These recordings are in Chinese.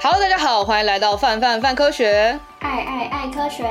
Hello，大家好，欢迎来到范范范科学，爱爱爱科学，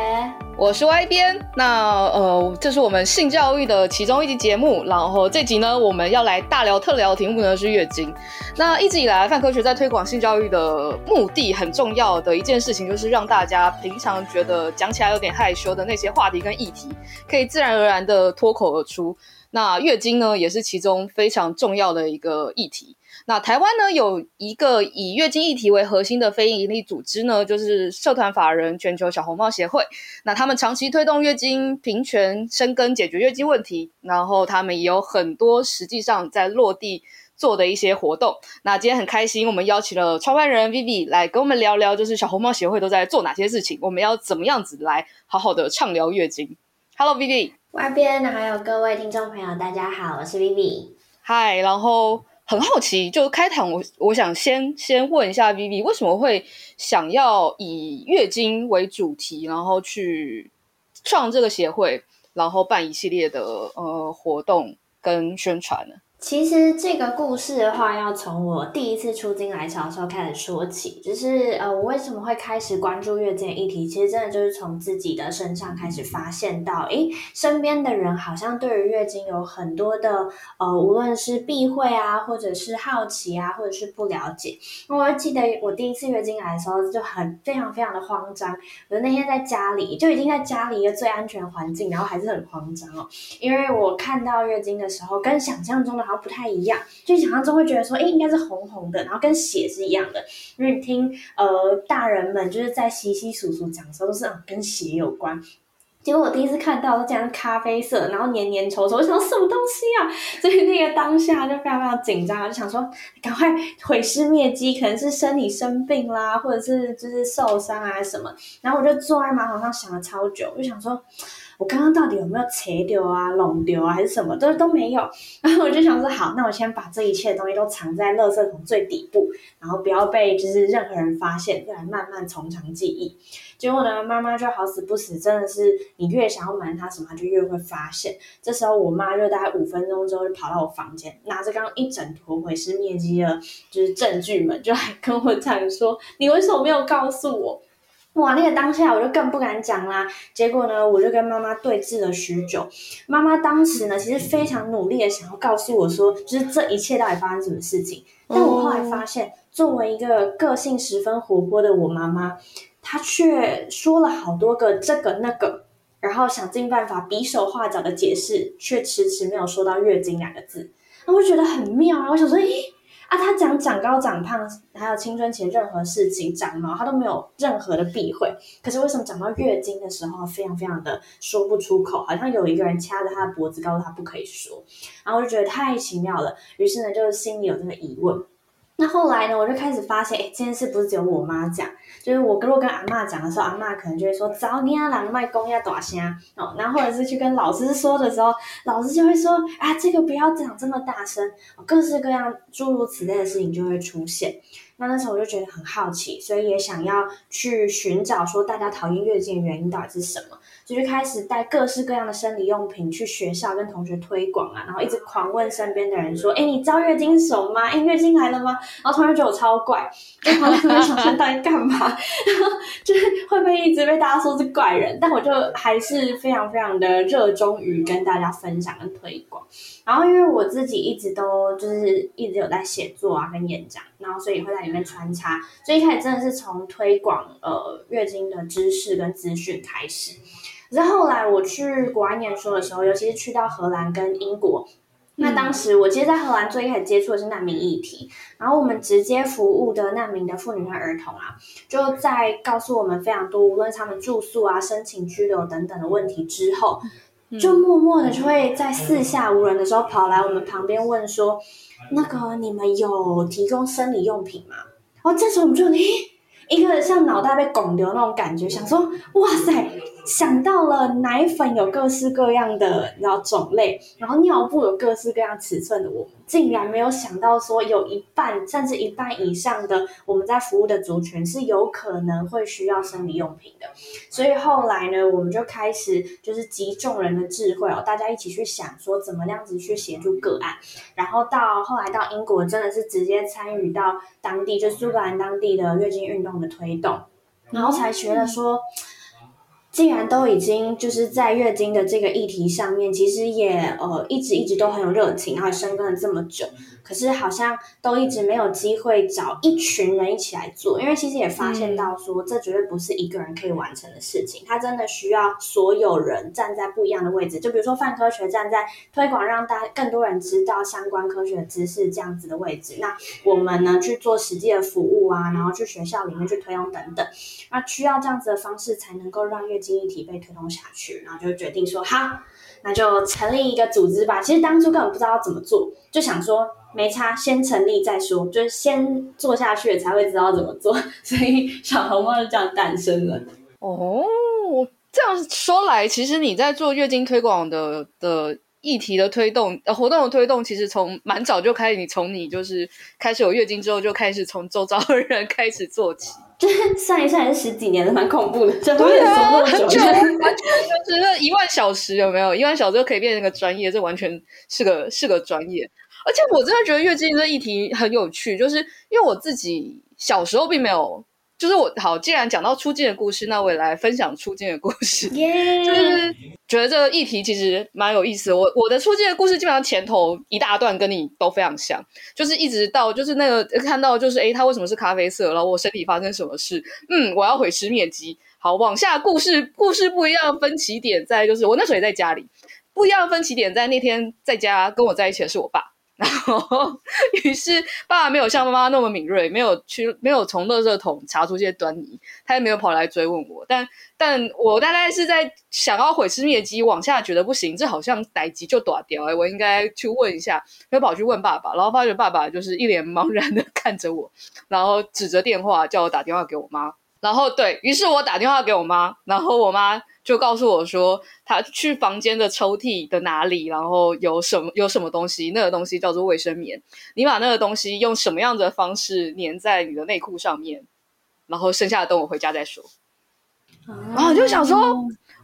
我是 Y 编。那呃，这是我们性教育的其中一集节目，然后这集呢，我们要来大聊特聊的题目呢是月经。那一直以来，范科学在推广性教育的目的，很重要的一件事情，就是让大家平常觉得讲起来有点害羞的那些话题跟议题，可以自然而然的脱口而出。那月经呢，也是其中非常重要的一个议题。那台湾呢，有一个以月经议题为核心的非营利组织呢，就是社团法人全球小红帽协会。那他们长期推动月经平权、深耕解决月经问题，然后他们也有很多实际上在落地做的一些活动。那今天很开心，我们邀请了创办人 Vivi 来跟我们聊聊，就是小红帽协会都在做哪些事情，我们要怎么样子来好好的畅聊月经。Hello，Vivi。外边还有各位听众朋友，大家好，我是 Vivi。嗨，然后。很好奇，就开场我我想先先问一下 Vivi，为什么会想要以月经为主题，然后去创这个协会，然后办一系列的呃活动跟宣传呢？其实这个故事的话，要从我第一次出经来潮的时候开始说起。就是呃，我为什么会开始关注月经议题？其实真的就是从自己的身上开始发现到，诶，身边的人好像对于月经有很多的呃，无论是避讳啊，或者是好奇啊，或者是不了解。我记得我第一次月经来的时候，就很非常非常的慌张。我那天在家里就已经在家里一个最安全环境，然后还是很慌张哦，因为我看到月经的时候，跟想象中的。然后不太一样，就想象中会觉得说，哎，应该是红红的，然后跟血是一样的。因为听呃大人们就是在稀稀疏疏讲的时候，都是啊跟血有关。结果我第一次看到是这样咖啡色，然后黏黏稠稠，我想什么东西啊？所以那个当下就非常非常紧张，就想说赶快毁尸灭迹，可能是生理生病啦，或者是就是受伤啊什么。然后我就坐在马桶上想了超久，就想说。我刚刚到底有没有切掉啊、弄掉啊，还是什么都都没有。然后我就想说，好，那我先把这一切东西都藏在垃圾桶最底部，然后不要被就是任何人发现，再来慢慢从长计议。结果呢，妈妈就好死不死，真的是你越想要瞒她什么，她就越会发现。这时候我妈就大概五分钟之后就跑到我房间，拿着刚刚一整坨毁尸灭迹的，就是证据们，就来跟我讲说：“你为什么没有告诉我？”哇，那个当下我就更不敢讲啦。结果呢，我就跟妈妈对峙了许久。妈妈当时呢，其实非常努力的想要告诉我说，就是这一切到底发生什么事情。但我后来发现，作为一个个性十分活泼的我妈妈，她却说了好多个这个那个，然后想尽办法比手画脚的解释，却迟迟没有说到月经两个字。那我觉得很妙啊，我想说，咦。啊，他讲长高长胖，还有青春期任何事情，长毛他都没有任何的避讳。可是为什么长到月经的时候，非常非常的说不出口，好像有一个人掐着他的脖子，告诉他不可以说。然后我就觉得太奇妙了，于是呢，就心里有这个疑问。那后来呢，我就开始发现，哎，这件事不是只有我妈讲，就是我如果跟阿嬷讲的时候，阿嬷可能就会说：“早你啊，人卖公要大声哦。”然后或者是去跟老师说的时候，老师就会说：“啊，这个不要讲这么大声。”各式各样诸如此类的事情就会出现。那那时候我就觉得很好奇，所以也想要去寻找说大家讨厌月经的原因到底是什么。就去开始带各式各样的生理用品去学校跟同学推广啊，然后一直狂问身边的人说：“哎，你知道月经是什么吗？哎，月经来了吗？”然后同学觉得我超怪，就旁边想说到底干嘛？就是会不会一直被大家说是怪人？但我就还是非常非常的热衷于跟大家分享跟推广。然后因为我自己一直都就是一直有在写作啊跟演讲，然后所以会在里面穿插。所以一开始真的是从推广呃月经的知识跟资讯开始。然后后来我去国外念书的时候，尤其是去到荷兰跟英国，那当时我其实，在荷兰最开始接触的是难民议题，然后我们直接服务的难民的妇女和儿童啊，就在告诉我们非常多，无论他们住宿啊、申请居留等等的问题之后，就默默的就会在四下无人的时候跑来我们旁边问说：“那个你们有提供生理用品吗？”然后这时候我们就诶，一个像脑袋被拱流那种感觉，想说：“哇塞！”想到了奶粉有各式各样的然后种类，然后尿布有各式各样尺寸的我，我竟然没有想到说有一半甚至一半以上的我们在服务的族群是有可能会需要生理用品的。所以后来呢，我们就开始就是集众人的智慧哦，大家一起去想说怎么样子去协助个案，然后到后来到英国真的是直接参与到当地就苏格兰当地的月经运动的推动，然后才觉得说。既然都已经就是在月经的这个议题上面，其实也呃一直一直都很有热情，然后深耕了这么久。可是好像都一直没有机会找一群人一起来做，因为其实也发现到说，这绝对不是一个人可以完成的事情，它真的需要所有人站在不一样的位置。就比如说泛科学站在推广，让大家更多人知道相关科学知识这样子的位置。那我们呢去做实际的服务啊，然后去学校里面去推动等等，那需要这样子的方式才能够让月经议题被推动下去。然后就决定说，好，那就成立一个组织吧。其实当初根本不知道要怎么做，就想说。没差，先成立再说，就是先做下去才会知道怎么做，所以小红帽就这样诞生了。哦，这样说来，其实你在做月经推广的的议题的推动，呃，活动的推动，其实从蛮早就开始，你从你就是开始有月经之后，就开始从周遭的人开始做起，就 是算一算也是十几年了，蛮恐怖的。对 啊，很久，完全就是那一万小时有没有？一万小时就可以变成一个专业，这完全是个是个专业。而且我真的觉得月经这议题很有趣，就是因为我自己小时候并没有，就是我好，既然讲到出镜的故事，那我也来分享出镜的故事。Yeah. 就是觉得这个议题其实蛮有意思的。我我的出镜的故事基本上前头一大段跟你都非常像，就是一直到就是那个看到就是诶，它为什么是咖啡色？然后我身体发生什么事？嗯，我要毁尸灭迹。好，往下故事故事不一样，分歧点在就是我那时候也在家里，不一样分歧点在那天在家跟我在一起的是我爸。然后，于是爸爸没有像妈妈那么敏锐，没有去，没有从垃圾桶查出这些端倪，他也没有跑来追问我。但，但我大概是在想要毁尸灭迹，往下觉得不行，这好像代志就大条，我应该去问一下，就跑去问爸爸，然后发觉爸爸就是一脸茫然的 看着我，然后指着电话叫我打电话给我妈。然后对，于是我打电话给我妈，然后我妈。就告诉我说，她去房间的抽屉的哪里，然后有什么有什么东西，那个东西叫做卫生棉。你把那个东西用什么样的方式粘在你的内裤上面，然后剩下的等我回家再说。然后就想说，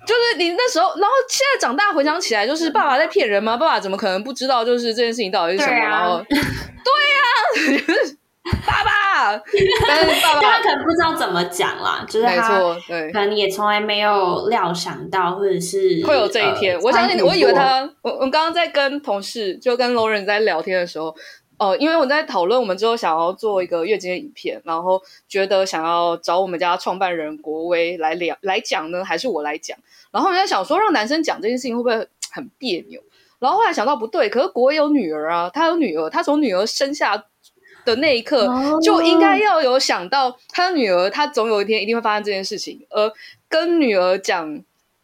就是你那时候，然后现在长大回想起来，就是爸爸在骗人吗？爸爸怎么可能不知道？就是这件事情到底是什么？啊、然后，对呀、啊。爸爸，但是爸爸他可能不知道怎么讲啦，就是他没错，对，可能也从来没有料想到，或者是会有这一天。呃、我相信，我以为他，我我刚刚在跟同事，就跟 Lauren 在聊天的时候，哦、呃，因为我在讨论我们之后想要做一个月经的影片，然后觉得想要找我们家创办人国威来聊来讲呢，还是我来讲？然后我在想说，让男生讲这件事情会不会很别扭？然后后来想到不对，可是国威有女儿啊，他有女儿，他从女儿生下。的那一刻，就应该要有想到他的女儿，他总有一天一定会发生这件事情。而跟女儿讲，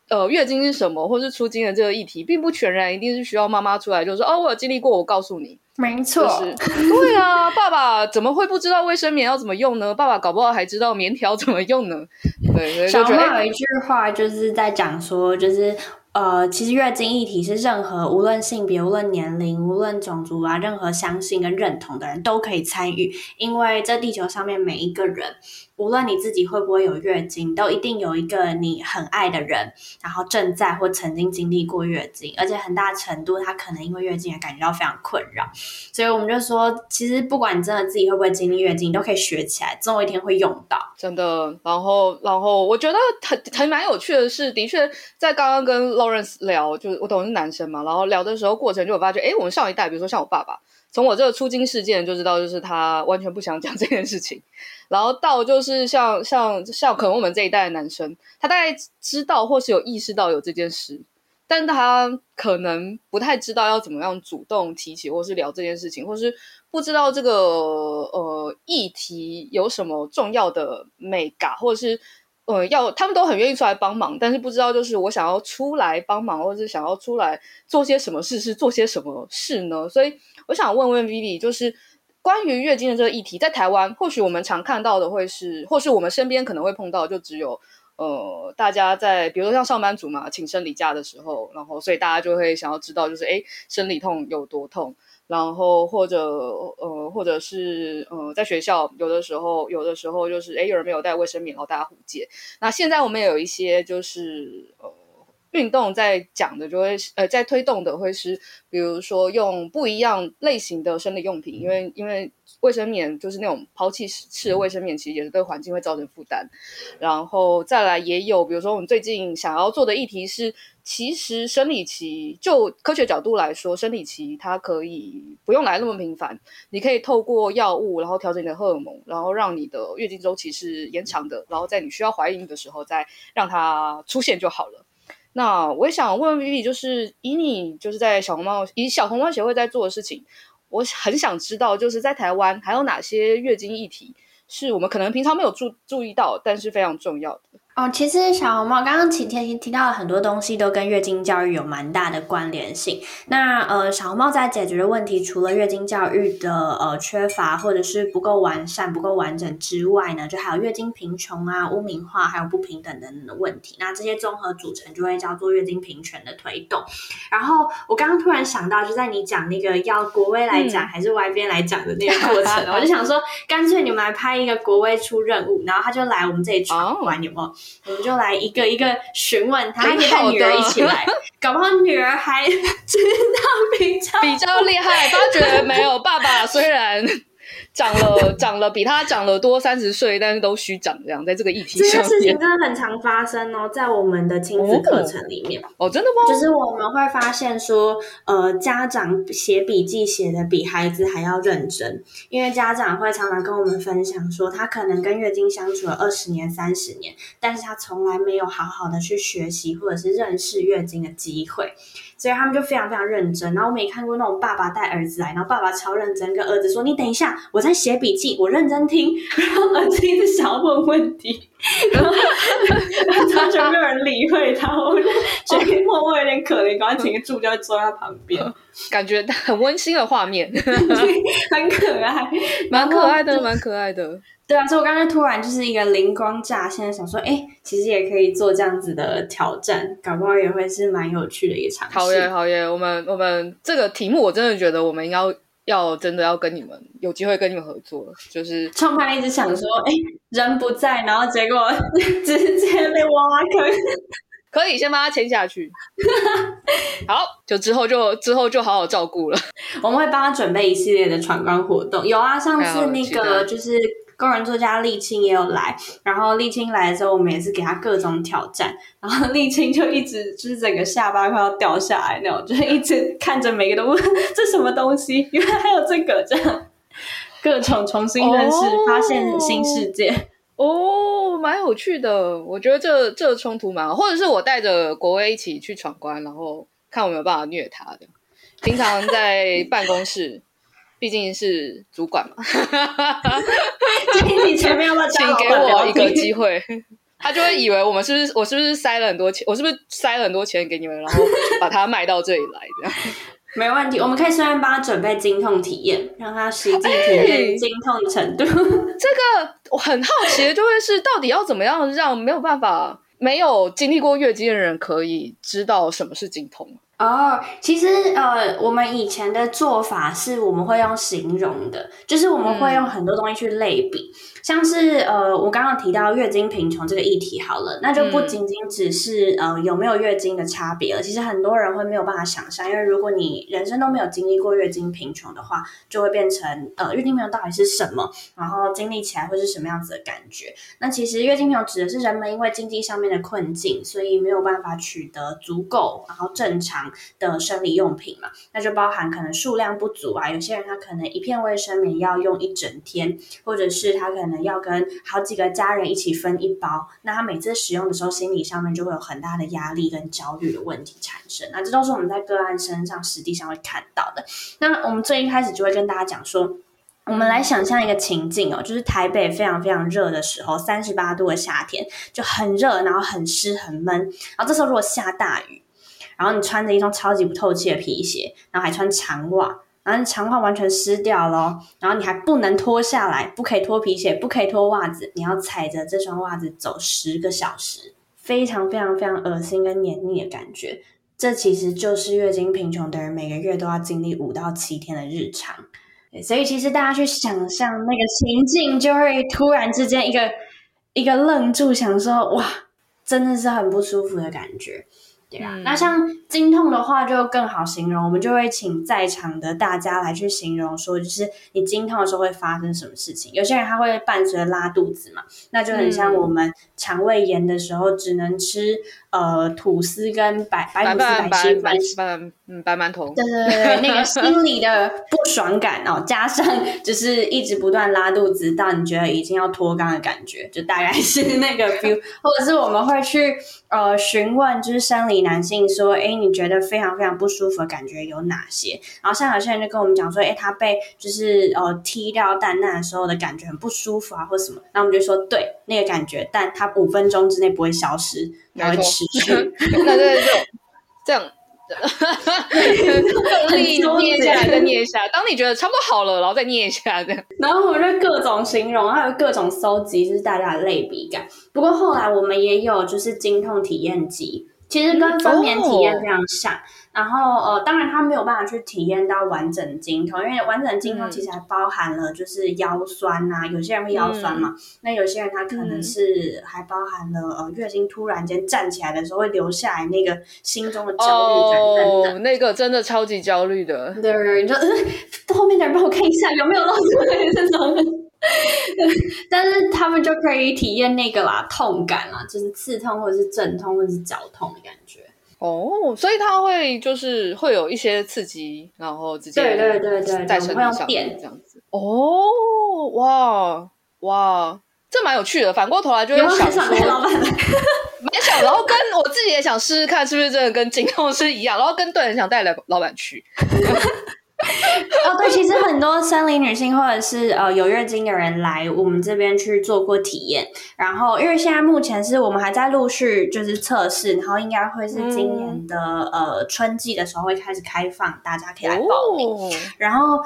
呃，月经是什么，或是出经的这个议题，并不全然一定是需要妈妈出来就是说，哦，我有经历过，我告诉你。没错，就是，对啊，爸爸怎么会不知道卫生棉要怎么用呢？爸爸搞不好还知道棉条怎么用呢。对，小猫有一句话就是在讲说，就是。呃，其实月经议题是任何无论性别、无论年龄、无论种族啊，任何相信跟认同的人都可以参与，因为这地球上面每一个人。无论你自己会不会有月经，都一定有一个你很爱的人，然后正在或曾经经历过月经，而且很大程度他可能因为月经而感觉到非常困扰。所以我们就说，其实不管你真的自己会不会经历月经，你都可以学起来，总有一天会用到。真的。然后，然后我觉得很很蛮有趣的是，的确在刚刚跟 Lawrence 聊，就是我懂是男生嘛，然后聊的时候过程就有发觉，哎，我们上一代，比如说像我爸爸。从我这个初经事件就知道，就是他完全不想讲 这件事情，然后到就是像像像可能我们这一代的男生，他大概知道或是有意识到有这件事，但他可能不太知道要怎么样主动提起或是聊这件事情，或是不知道这个呃议题有什么重要的眉角，或者是。呃，要他们都很愿意出来帮忙，但是不知道就是我想要出来帮忙，或者是想要出来做些什么事，是做些什么事呢？所以我想问问 Vivi，就是关于月经的这个议题，在台湾或许我们常看到的会是，或是我们身边可能会碰到，就只有呃，大家在比如说像上班族嘛，请生理假的时候，然后所以大家就会想要知道，就是哎，生理痛有多痛。然后或者呃，或者是呃，在学校有的时候，有的时候就是哎，有人没有带卫生棉，然后大家互借。那现在我们也有一些就是呃，运动在讲的就会呃，在推动的会是，比如说用不一样类型的生理用品，因为因为卫生棉就是那种抛弃式的卫生棉，其实也是对环境会造成负担。然后再来也有，比如说我们最近想要做的议题是。其实生理期就科学角度来说，生理期它可以不用来那么频繁，你可以透过药物，然后调整你的荷尔蒙，然后让你的月经周期是延长的，然后在你需要怀孕的时候再让它出现就好了。那我也想问问 Vivi，就是以你就是在小红帽以小红帽协会在做的事情，我很想知道，就是在台湾还有哪些月经议题是我们可能平常没有注注意到，但是非常重要的。哦，其实小红帽刚刚提提提到了很多东西，都跟月经教育有蛮大的关联性。那呃，小红帽在解决的问题，除了月经教育的呃缺乏或者是不够完善、不够完整之外呢，就还有月经贫穷啊、污名化，还有不平等等等的问题。那这些综合组成，就会叫做月经平权的推动。然后我刚刚突然想到，就在你讲那个要国威来讲、嗯、还是外边来讲的那个过程，我就想说，干脆你们来拍一个国威出任务，然后他就来我们这里闯关，有没有？我们就来一个一个询问他，还可以带女儿一起来，搞不好女儿还知道比较比较厉害，他觉得没有爸爸虽然。长了，长了，比他长了多三十岁，但是都虚长这样，在这个议题上，这件事情真的很常发生哦，在我们的亲子课程里面哦，哦，真的吗？就是我们会发现说，呃，家长写笔记写的比孩子还要认真，因为家长会常常跟我们分享说，他可能跟月经相处了二十年、三十年，但是他从来没有好好的去学习或者是认识月经的机会。所以他们就非常非常认真，然后我们也看过那种爸爸带儿子来，然后爸爸超认真，跟儿子说：“你等一下，我在写笔记，我认真听。”然后儿子一直想要问问题，然后完全没有人理会他，我就 觉得默默有点可怜，赶快请个助教坐在他旁边，感觉很温馨的画面，很可爱，蛮可爱的，蛮可爱的。对啊，所以我刚才突然就是一个灵光乍现，想说，哎，其实也可以做这样子的挑战，搞不好也会是蛮有趣的一场。好耶，好耶！我们我们这个题目，我真的觉得我们要要真的要跟你们有机会跟你们合作，就是创办一直想说，哎，人不在，然后结果 直接被挖坑，可以先帮他签下去。好，就之后就之后就好好照顾了。我们会帮他准备一系列的闯关活动。有啊，上次那个就是。工人作家立青也有来，然后立青来的时候，我们也是给他各种挑战，然后立青就一直就是整个下巴快要掉下来那种，就是一直看着每个都问这什么东西，原来还有这个这样，各种重新认识、哦、发现新世界哦，蛮有趣的。我觉得这这个冲突蛮好，或者是我带着国威一起去闯关，然后看我有没有办法虐他的。平常在办公室。毕竟是主管嘛，你前面要不要请给我一个机会？他就会以为我们是不是我是不是塞了很多钱？我是不是塞了很多钱给你们，然后把它卖到这里来？这样 没问题，我们可以顺便帮他准备经痛体验，让他实际体验经痛的程度。欸、这个我很好奇的就会是，到底要怎么样让没有办法、没有经历过月经的人可以知道什么是经痛？哦，oh, 其实呃，我们以前的做法是我们会用形容的，就是我们会用很多东西去类比。嗯像是呃，我刚刚提到月经贫穷这个议题好了，那就不仅仅只是、嗯、呃有没有月经的差别了。其实很多人会没有办法想象，因为如果你人生都没有经历过月经贫穷的话，就会变成呃月经贫穷到底是什么，然后经历起来会是什么样子的感觉。那其实月经贫穷指的是人们因为经济上面的困境，所以没有办法取得足够然后正常的生理用品嘛，那就包含可能数量不足啊，有些人他可能一片卫生棉要用一整天，或者是他可能。要跟好几个家人一起分一包，那他每次使用的时候，心理上面就会有很大的压力跟焦虑的问题产生。那这都是我们在个案身上实际上会看到的。那我们最一开始就会跟大家讲说，我们来想象一个情境哦，就是台北非常非常热的时候，三十八度的夏天就很热，然后很湿很闷。然后这时候如果下大雨，然后你穿着一双超级不透气的皮鞋，然后还穿长袜。然后长袜完全湿掉了，然后你还不能脱下来，不可以脱皮鞋，不可以脱袜子，你要踩着这双袜子走十个小时，非常非常非常恶心跟黏腻的感觉。这其实就是月经贫穷的人每个月都要经历五到七天的日常。所以其实大家去想象那个情境，就会突然之间一个一个愣住，想说哇，真的是很不舒服的感觉。对啊，嗯、那像经痛的话就更好形容，我们就会请在场的大家来去形容说，就是你经痛的时候会发生什么事情。有些人他会伴随着拉肚子嘛，那就很像我们肠胃炎的时候只能吃。呃，吐司跟白白吐司、白稀饭、白嗯白馒头，对对对，那个 心理的不爽感哦，加上就是一直不断拉肚子，到你觉得已经要脱肛的感觉，就大概是那个 feel，或者是我们会去呃询问，就是生理男性说，哎，你觉得非常非常不舒服的感觉有哪些？然后像有些人就跟我们讲说，哎，他被就是呃踢掉蛋蛋的时候的感觉很不舒服啊，或什么，那我们就说对那个感觉，但它五分钟之内不会消失。然后持续，那对这样用力捏下来，再捏一下。当你觉得差不多好了，然后再捏一下，这样。然后我们就各种形容，还有各种搜集，就是大家的类比感。不过后来我们也有就是经痛体验集，其实跟分娩体验非常像。嗯哦。然后呃，当然他没有办法去体验到完整经痛，因为完整经痛其实还包含了就是腰酸啊，有些人会腰酸嘛，嗯、那有些人他可能是还包含了呃月经突然间站起来的时候会留下来那个心中的焦虑感等等，哦，那个真的超级焦虑的。对对对，你就、呃、后面的人帮我看一下有没有漏出来这种，但是他们就可以体验那个啦，痛感啦，就是刺痛或者是阵痛或者是绞痛的感觉。哦，所以它会就是会有一些刺激，然后直接对对对对，在身体上这样子。哦，哇哇，这蛮有趣的。反过头来就会想说，蛮想，然后跟我自己也想试试看，是不是真的跟金控是一样，然后跟对很想带来老板去。哦，对，其实很多生理女性或者是呃有月经的人来我们这边去做过体验，然后因为现在目前是我们还在陆续就是测试，然后应该会是今年的、嗯、呃春季的时候会开始开放，大家可以来报名。哦、然后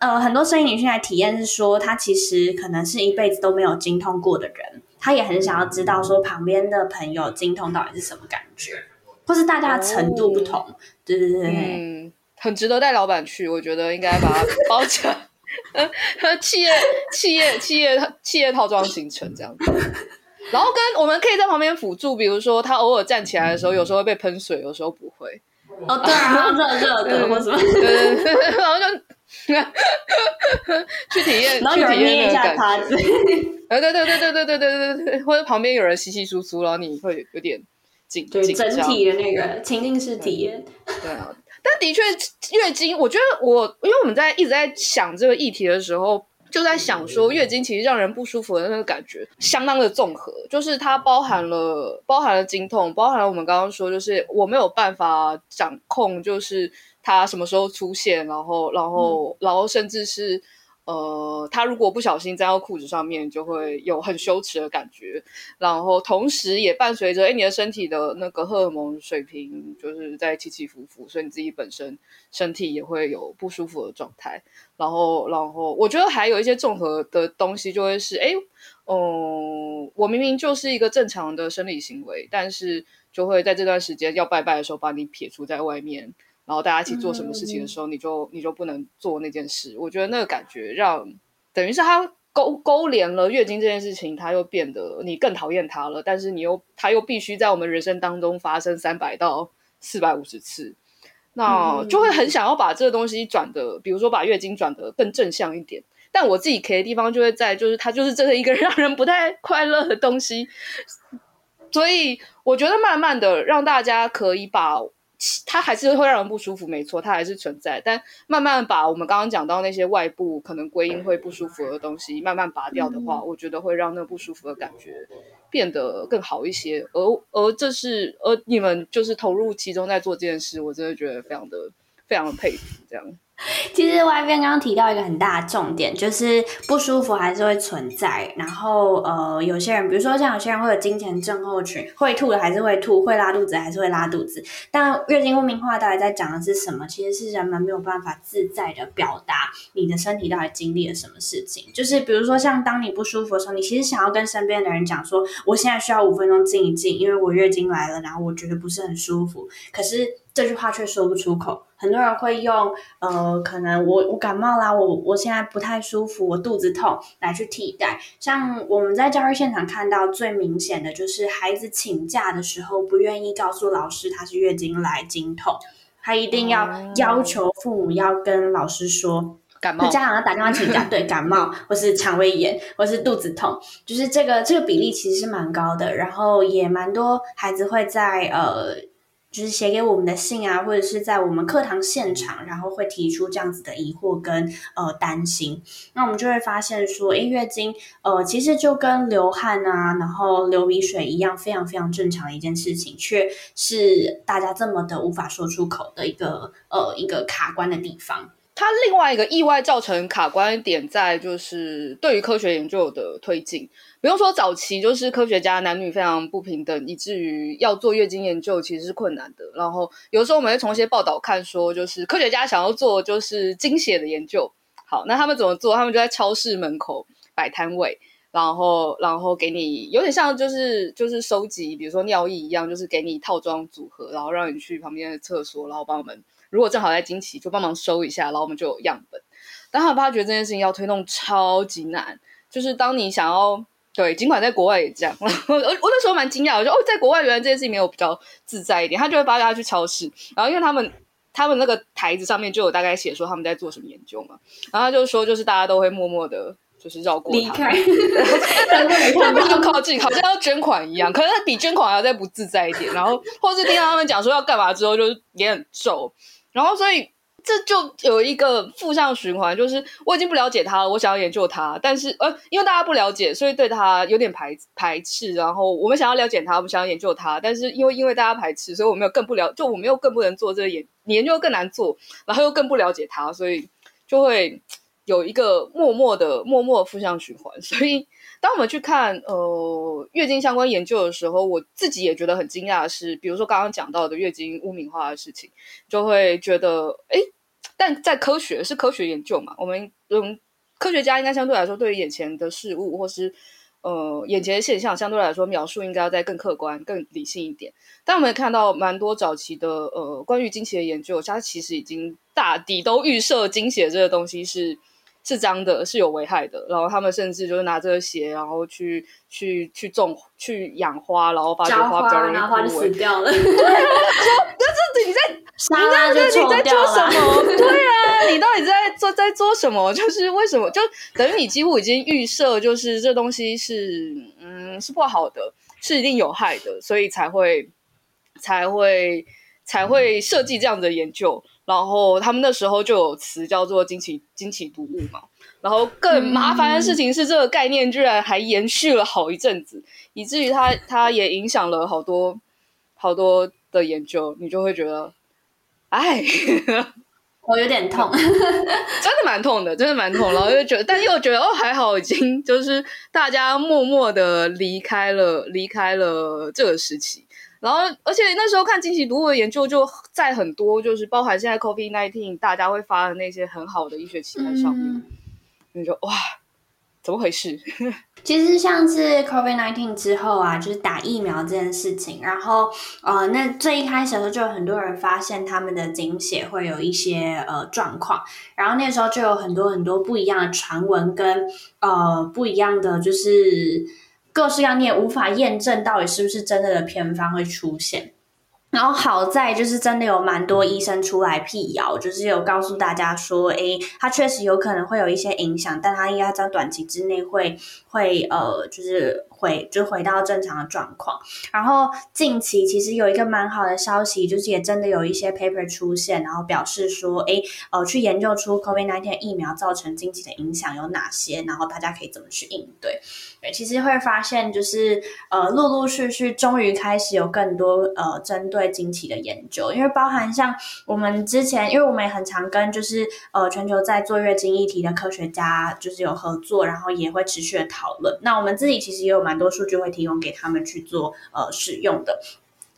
呃很多生理女性来体验是说，她其实可能是一辈子都没有精通过的人，她也很想要知道说旁边的朋友精通到底是什么感觉，或是大家的程度不同，哦、对对对对。嗯很值得带老板去，我觉得应该把它包起来，企业企业企业企业套装行程这样子。然后跟我们可以在旁边辅助，比如说他偶尔站起来的时候，有时候会被喷水，有时候不会。哦，对啊，热热的或什么，对对对，然后就 去体验，然后有人捏一下他，对对对对对对对对对，或者旁边有人稀稀疏疏，然后你会有点紧对整体的那个情境式体验，对啊。但的确，月经，我觉得我，因为我们在一直在想这个议题的时候，就在想说，月经其实让人不舒服的那个感觉相当的综合，就是它包含了包含了经痛，包含了我们刚刚说，就是我没有办法掌控，就是它什么时候出现，然后，然后，然后甚至是。呃，他如果不小心粘到裤子上面，就会有很羞耻的感觉。然后同时也伴随着，哎，你的身体的那个荷尔蒙水平就是在起起伏伏，所以你自己本身身体也会有不舒服的状态。然后，然后我觉得还有一些综合的东西，就会是，哎，嗯、我明明就是一个正常的生理行为，但是就会在这段时间要拜拜的时候把你撇除在外面。然后大家一起做什么事情的时候，嗯、你就你就不能做那件事。我觉得那个感觉让等于是他勾勾连了月经这件事情，他又变得你更讨厌他了。但是你又他又必须在我们人生当中发生三百到四百五十次，那就会很想要把这个东西转的，比如说把月经转的更正向一点。但我自己 K 的地方就会在，就是它就是真的一个 让人不太快乐的东西。所以我觉得慢慢的让大家可以把。它还是会让人不舒服，没错，它还是存在。但慢慢把我们刚刚讲到那些外部可能归因会不舒服的东西慢慢拔掉的话，嗯、我觉得会让那不舒服的感觉变得更好一些。而而这是而你们就是投入其中在做这件事，我真的觉得非常的非常的佩服。这样，其实外边刚刚提到一个很大的重点，就是不舒服还是会存在。然后呃，有些人，比如说像有些人会有金钱症候群，会吐的还是会吐，会拉肚子还是会拉肚子。但月经污名化到底在讲的是什么？其实是人们没有办法自在的表达你的身体到底经历了什么事情。就是比如说像当你不舒服的时候，你其实想要跟身边的人讲说，我现在需要五分钟静一静，因为我月经来了，然后我觉得不是很舒服。可是这句话却说不出口。很多人会用呃，可能我我感冒啦，我我现在不太舒服，我肚子痛来去替代。像我们在教育现场看到最明显的就是孩子请假的时候，不愿意告诉老师他是月经来经痛，他一定要要求父母要跟老师说感冒，家长要打电话请假，对，感冒或是肠胃炎或是肚子痛，就是这个这个比例其实是蛮高的，然后也蛮多孩子会在呃。就是写给我们的信啊，或者是在我们课堂现场，然后会提出这样子的疑惑跟呃担心，那我们就会发现说，诶，月经呃其实就跟流汗啊，然后流鼻水一样，非常非常正常的一件事情，却是大家这么的无法说出口的一个呃一个卡关的地方。它另外一个意外造成卡关点在就是对于科学研究的推进。不用说，早期就是科学家男女非常不平等，以至于要做月经研究其实是困难的。然后有时候我们会从一些报道看说，就是科学家想要做就是经血的研究。好，那他们怎么做？他们就在超市门口摆摊位，然后然后给你有点像就是就是收集，比如说尿液一样，就是给你套装组合，然后让你去旁边的厕所，然后帮我们如果正好在经期就帮忙收一下，然后我们就有样本。但他们发觉这件事情要推动超级难，就是当你想要。对，尽管在国外也这样，我我那时候蛮惊讶，我说哦，在国外原来这件事情没有比较自在一点。他就会发现他去超市，然后因为他们他们那个台子上面就有大概写说他们在做什么研究嘛，然后他就说就是大家都会默默的，就是绕过他，离开，他们就靠近，好像要捐款一样，可能比捐款还要再不自在一点。然后或是听到他们讲说要干嘛之后，就脸很皱，然后所以。这就有一个负向循环，就是我已经不了解他了，我想要研究他，但是呃，因为大家不了解，所以对他有点排排斥。然后我们想要了解他，我们想要研究他，但是因为因为大家排斥，所以我们又更不了，就我们又更不能做这个研研究更难做，然后又更不了解他，所以就会有一个默默的默默的负向循环。所以当我们去看呃月经相关研究的时候，我自己也觉得很惊讶的是，比如说刚刚讲到的月经污名化的事情，就会觉得诶但在科学是科学研究嘛，我们嗯，科学家应该相对来说，对于眼前的事物或是呃眼前的现象，相对来说描述应该要再更客观、更理性一点。但我们也看到蛮多早期的呃关于惊奇的研究，它其实已经大抵都预设经血这个东西是。是脏的，是有危害的。然后他们甚至就是拿这个鞋，然后去去去种、去养花，然后发觉花比较容易枯萎，花就死掉了。对啊，说那这你在你在你在做什么？对啊，你到底在做在做什么？就是为什么？就等于你几乎已经预设，就是这东西是嗯是不好的，是一定有害的，所以才会才会才会设计这样的研究。然后他们那时候就有词叫做惊奇惊奇读物嘛，然后更麻烦的事情是这个概念居然还延续了好一阵子，以至于它它也影响了好多好多的研究，你就会觉得，哎，我有点痛，真的蛮痛的，真的蛮痛，然后又觉得，但又觉得哦还好，已经就是大家默默的离开了离开了这个时期。然后，而且那时候看经期毒物的研究，就在很多就是包含现在 COVID nineteen 大家会发的那些很好的医学期刊上面，嗯、你就哇，怎么回事？其实像是 COVID nineteen 之后啊，就是打疫苗这件事情，然后呃，那最一开始的时候就有很多人发现他们的经血会有一些呃状况，然后那时候就有很多很多不一样的传闻跟呃不一样的就是。各式各样你也无法验证到底是不是真的的偏方会出现，然后好在就是真的有蛮多医生出来辟谣，就是有告诉大家说，诶，它确实有可能会有一些影响，但它应该在短期之内会会呃，就是回就回到正常的状况。然后近期其实有一个蛮好的消息，就是也真的有一些 paper 出现，然后表示说，哎，呃，去研究出 COVID-19 疫苗造成经期的影响有哪些，然后大家可以怎么去应对。对，其实会发现就是呃，陆陆续续终于开始有更多呃针对经期的研究，因为包含像我们之前，因为我们也很常跟就是呃全球在做月经议题的科学家就是有合作，然后也会持续的讨论。那我们自己其实也有蛮蛮多数据会提供给他们去做呃使用的。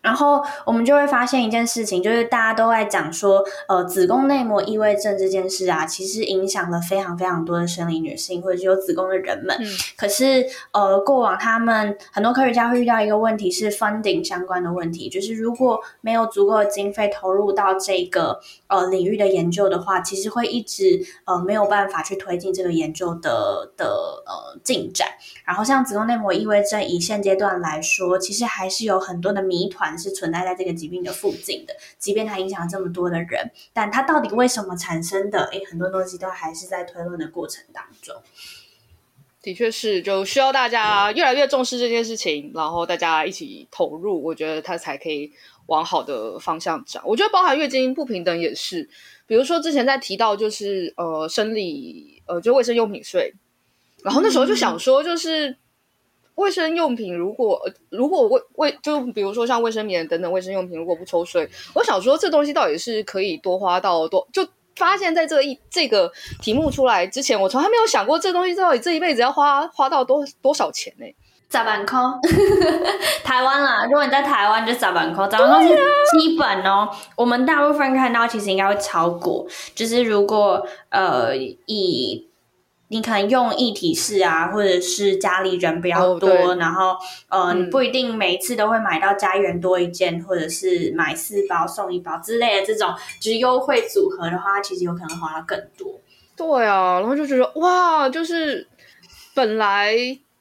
然后我们就会发现一件事情，就是大家都在讲说，呃，子宫内膜异位症这件事啊，其实影响了非常非常多的生理女性或者是有子宫的人们。嗯、可是，呃，过往他们很多科学家会遇到一个问题是 funding 相关的问题，就是如果没有足够的经费投入到这个呃领域的研究的话，其实会一直呃没有办法去推进这个研究的的呃进展。然后，像子宫内膜异位症，以现阶段来说，其实还是有很多的谜团。是存在在这个疾病的附近的，即便它影响这么多的人，但它到底为什么产生的？诶，很多东西都还是在推论的过程当中。的确是，就需要大家越来越重视这件事情，然后大家一起投入，我觉得它才可以往好的方向长。我觉得包含月经不平等也是，比如说之前在提到就是呃生理呃就卫生用品税，然后那时候就想说就是。嗯卫生用品如果如果卫卫就比如说像卫生棉等等卫生用品如果不抽税，我想说这东西到底是可以多花到多？就发现在这个一这个题目出来之前，我从来没有想过这东西到底这一辈子要花花到多多少钱呢？十万块，台湾啦，如果你在台湾就十万块，十万块是基本哦。啊、我们大部分看到其实应该会超过，就是如果呃以。你可能用一体式啊，或者是家里人比较多，oh, 然后呃，嗯、你不一定每一次都会买到家园多一件，或者是买四包送一包之类的这种，就是优惠组合的话，其实有可能花到更多。对啊，然后就觉得哇，就是本来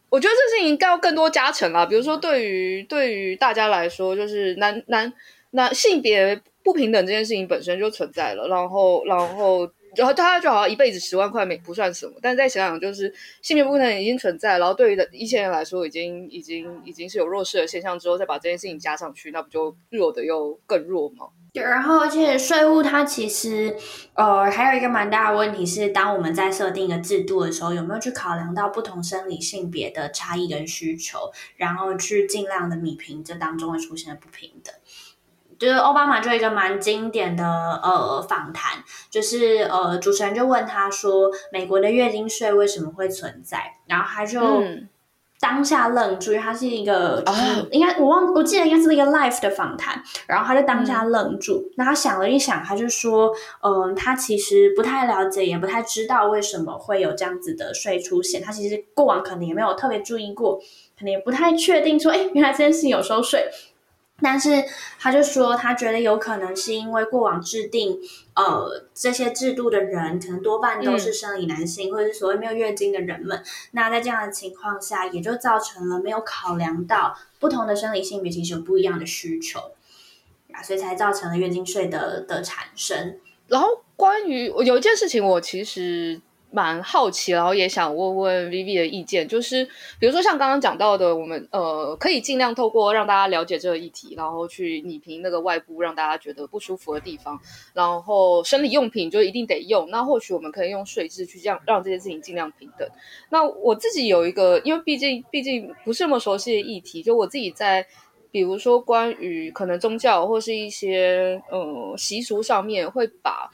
我觉得这事情应该要更多加成啊，比如说对于对于大家来说，就是男男男性别不平等这件事情本身就存在了，然后然后。然后他就好像一辈子十万块没不算什么，但再想想，就是性别不平等已经存在，然后对于的一些人来说，已经已经已经是有弱势的现象之后，再把这件事情加上去，那不就弱的又更弱吗？对，然后而且税务它其实呃还有一个蛮大的问题是，当我们在设定一个制度的时候，有没有去考量到不同生理性别的差异跟需求，然后去尽量的弭平这当中会出现的不平等。就是奥巴马就有一个蛮经典的呃访谈，就是呃主持人就问他说，美国的月经税为什么会存在？然后他就当下愣住，因为他是一个就是应该我忘我记得应该是一个 life 的访谈，然后他就当下愣住，那、嗯、他想了一想，他就说，嗯、呃，他其实不太了解，也不太知道为什么会有这样子的税出现，他其实过往可能也没有特别注意过，可能也不太确定说，哎，原来这件事情有收税。但是他就说，他觉得有可能是因为过往制定呃这些制度的人，可能多半都是生理男性，嗯、或者是所谓没有月经的人们。那在这样的情况下，也就造成了没有考量到不同的生理性别其实有不一样的需求啊，所以才造成了月经税的的产生。然后关于有一件事情，我其实。蛮好奇，然后也想问问 Vivi 的意见，就是比如说像刚刚讲到的，我们呃可以尽量透过让大家了解这个议题，然后去拟评那个外部让大家觉得不舒服的地方，然后生理用品就一定得用，那或许我们可以用税制去这样让这件事情尽量平等。那我自己有一个，因为毕竟毕竟不是那么熟悉的议题，就我自己在比如说关于可能宗教或是一些呃习俗上面会把。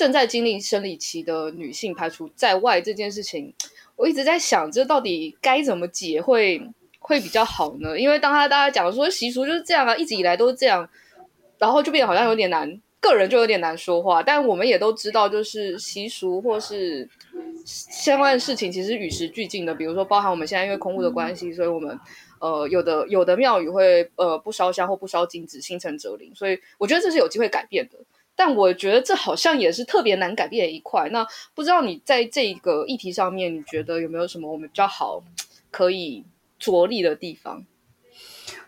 正在经历生理期的女性排除在外这件事情，我一直在想，这到底该怎么解会会比较好呢？因为当他大家讲说习俗就是这样啊，一直以来都是这样，然后就变得好像有点难，个人就有点难说话。但我们也都知道，就是习俗或是相关的事情，其实与时俱进的。比如说，包含我们现在因为空屋的关系，所以我们呃有的有的庙宇会呃不烧香或不烧金纸，心诚则灵。所以我觉得这是有机会改变的。但我觉得这好像也是特别难改变的一块。那不知道你在这个议题上面，你觉得有没有什么我们比较好可以着力的地方？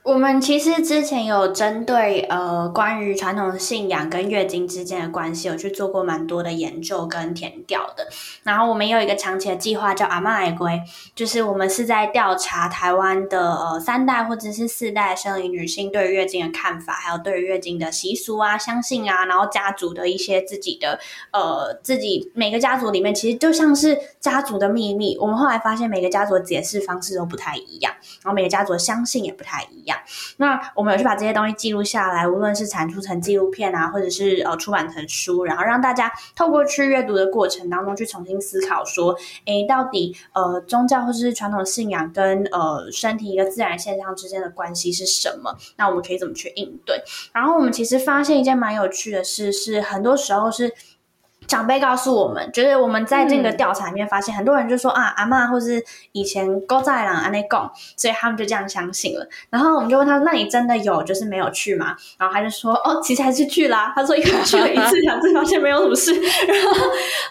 我们其实之前有针对呃关于传统信仰跟月经之间的关系，有去做过蛮多的研究跟填调的。然后我们有一个长期的计划叫阿嬷的规，就是我们是在调查台湾的呃三代或者是四代生理女性对于月经的看法，还有对于月经的习俗啊、相信啊，然后家族的一些自己的呃自己每个家族里面其实就像是家族的秘密。我们后来发现每个家族的解释方式都不太一样，然后每个家族的相信也不太一样。那我们有去把这些东西记录下来，无论是产出成纪录片啊，或者是呃出版成书，然后让大家透过去阅读的过程当中去重新思考说，诶，到底呃宗教或者是传统信仰跟呃身体一个自然现象之间的关系是什么？那我们可以怎么去应对？然后我们其实发现一件蛮有趣的事，是很多时候是。长辈告诉我们，就是我们在这个调查里面发现，很多人就说、嗯、啊，阿嬷或是以前古早人安尼讲，所以他们就这样相信了。然后我们就问他，那你真的有就是没有去吗？然后他就说，哦，其实还是去啦。他说，因为去了一次两次，发现没有什么事。然后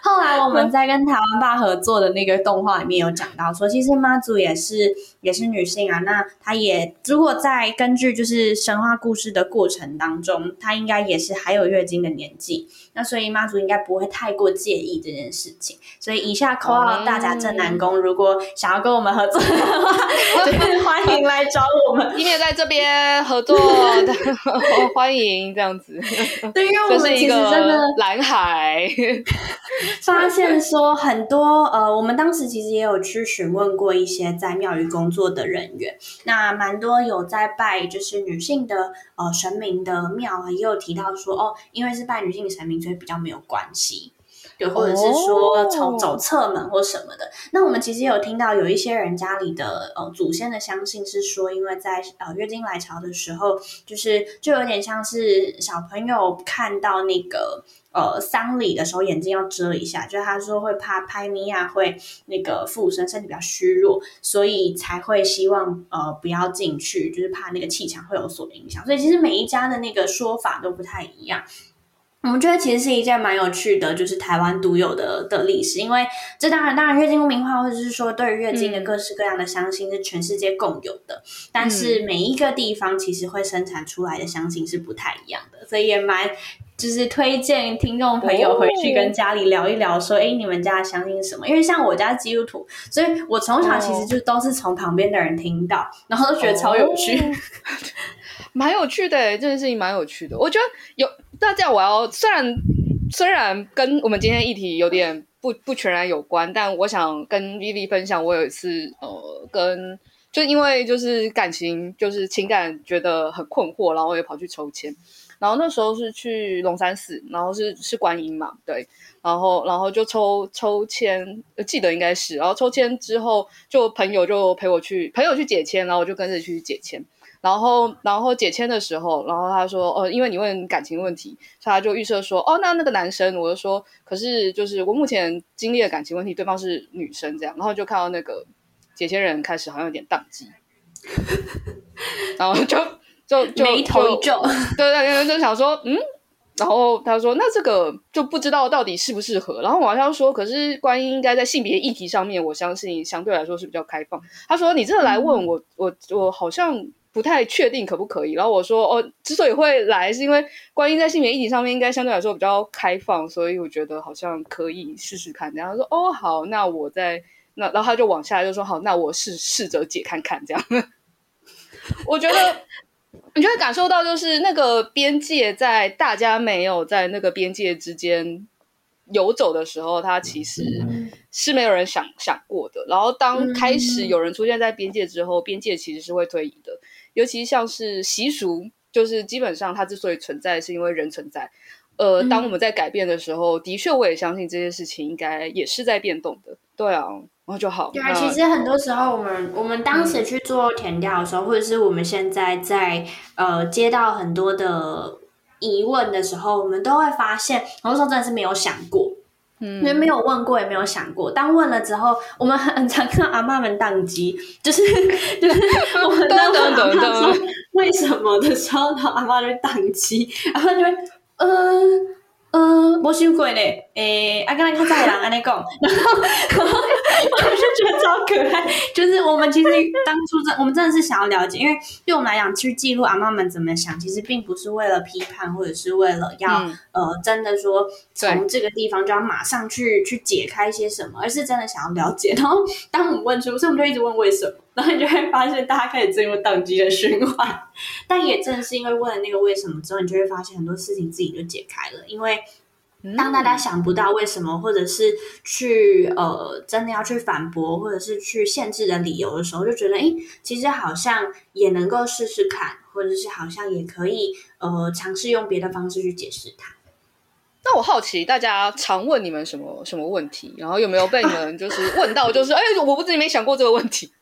后来我们在跟台湾爸合作的那个动画里面有讲到说，其实妈祖也是也是女性啊。那她也如果在根据就是神话故事的过程当中，她应该也是还有月经的年纪。那所以妈祖应该不会太过介意这件事情，所以以下 call out 大家正南宫，如果想要跟我们合作的话，就欢迎来找我们。你也在这边合作的，欢迎这样子。对，因为我们其实真的蓝海 发现说很多呃，我们当时其实也有去询问过一些在庙宇工作的人员，那蛮多有在拜就是女性的呃神明的庙啊，也有提到说哦，因为是拜女性神明。所以比较没有关系，对，或者是说从走侧门或什么的。Oh. 那我们其实有听到有一些人家里的呃祖先的相信是说，因为在呃月经来潮的时候，就是就有点像是小朋友看到那个呃丧礼的时候，眼睛要遮一下，就是他说会怕拍咪呀会那个附身，身体比较虚弱，所以才会希望呃不要进去，就是怕那个气场会有所影响。所以其实每一家的那个说法都不太一样。我们觉得其实是一件蛮有趣的，就是台湾独有的的历史，因为这当然当然月经污名化或者是说对于月经的各式各样的相信是全世界共有的，嗯、但是每一个地方其实会生产出来的相信是不太一样的，所以也蛮就是推荐听众朋友回去跟家里聊一聊，说哎、哦、你们家相信什么？因为像我家基督徒，所以我从小其实就都是从旁边的人听到，然后都觉得超有趣。哦 蛮有趣的，这件事情蛮有趣的。我觉得有那这样，我要虽然虽然跟我们今天议题有点不不全然有关，但我想跟 Vivi 分享，我有一次呃跟就因为就是感情就是情感觉得很困惑，然后我也跑去抽签，然后那时候是去龙山寺，然后是是观音嘛，对，然后然后就抽抽签，记得应该是，然后抽签之后就朋友就陪我去朋友去解签，然后我就跟着去解签。然后，然后解签的时候，然后他说：“哦，因为你问感情问题，所以他就预设说，哦，那那个男生。”我就说：“可是，就是我目前经历的感情问题，对方是女生，这样。”然后就看到那个解签人开始好像有点宕机，然后就就就眉头一皱，对对对，就想说，嗯。然后他说：“那这个就不知道到底适不适合。”然后我好像说：“可是观音应该在性别议题上面，我相信相对来说是比较开放。”他说：“你这个来问我，我我好像。”不太确定可不可以，然后我说哦，之所以会来，是因为观音在性别议题上面应该相对来说比较开放，所以我觉得好像可以试试看。然后他说哦好，那我再那，然后他就往下就说好，那我试试着解看看这样。我觉得 你就会感受到，就是那个边界在大家没有在那个边界之间游走的时候，它其实是没有人想想过的。然后当开始有人出现在边界之后，边界其实是会推移的。尤其像是习俗，就是基本上它之所以存在，是因为人存在。呃，当我们在改变的时候，嗯、的确我也相信这些事情应该也是在变动的。对啊，然后就好。对啊，其实很多时候我们我们当时去做填调的时候，嗯、或者是我们现在在呃接到很多的疑问的时候，我们都会发现，很多时候真的是没有想过。嗯，因为没有问过，也没有想过。当问了之后，我们很常看到阿妈们宕机，就是就是我们 在问阿妈说为什么的时候，然后阿妈就宕机，然后就会嗯嗯，没想过呢，诶，啊，刚才看在人安尼讲，然后然后我就觉得超可爱。就是我们其实当初真，我们真的是想要了解，因为对我们来讲，去记录阿妈们怎么想，其实并不是为了批判，或者是为了要、嗯、呃真的说从这个地方就要马上去去解开一些什么，而是真的想要了解。然后当我们问出，所以我们就一直问为什么，然后你就会发现大家开始进入宕机的循环。但也正是因为问了那个为什么之后，你就会发现很多事情自己就解开了，因为。当大家想不到为什么，或者是去呃真的要去反驳，或者是去限制的理由的时候，就觉得诶，其实好像也能够试试看，或者是好像也可以呃尝试用别的方式去解释它。那我好奇，大家常问你们什么什么问题，然后有没有被你们就是问到，就是哎，我不自己没想过这个问题。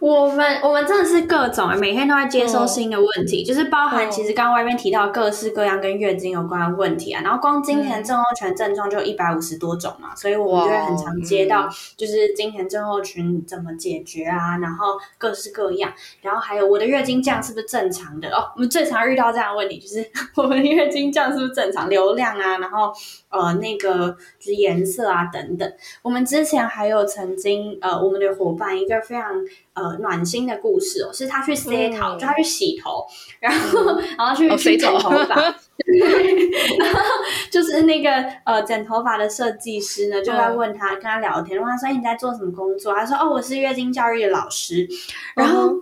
我们我们真的是各种，每天都在接收新的问题，oh. 就是包含其实刚刚外面提到各式各样跟月经有关的问题啊，然后光经前症候群症状就一百五十多种嘛，所以我们就会很常接到，就是经前症候群怎么解决啊，然后各式各样，然后还有我的月经这样是不是正常的哦？我们最常遇到这样的问题就是我们月经这样是不是正常流量啊，然后呃那个就是颜色啊等等，我们之前还有曾经呃我们的伙伴一个非常。呃，暖心的故事哦，是他去洗头，嗯、就他去洗头，然后、嗯、然后去、哦、去剪头发，然后就是那个呃剪头发的设计师呢，就在问他，嗯、跟他聊天，问他说：“你在做什么工作？”他说：“哦，我是月经教育的老师。”然后、嗯、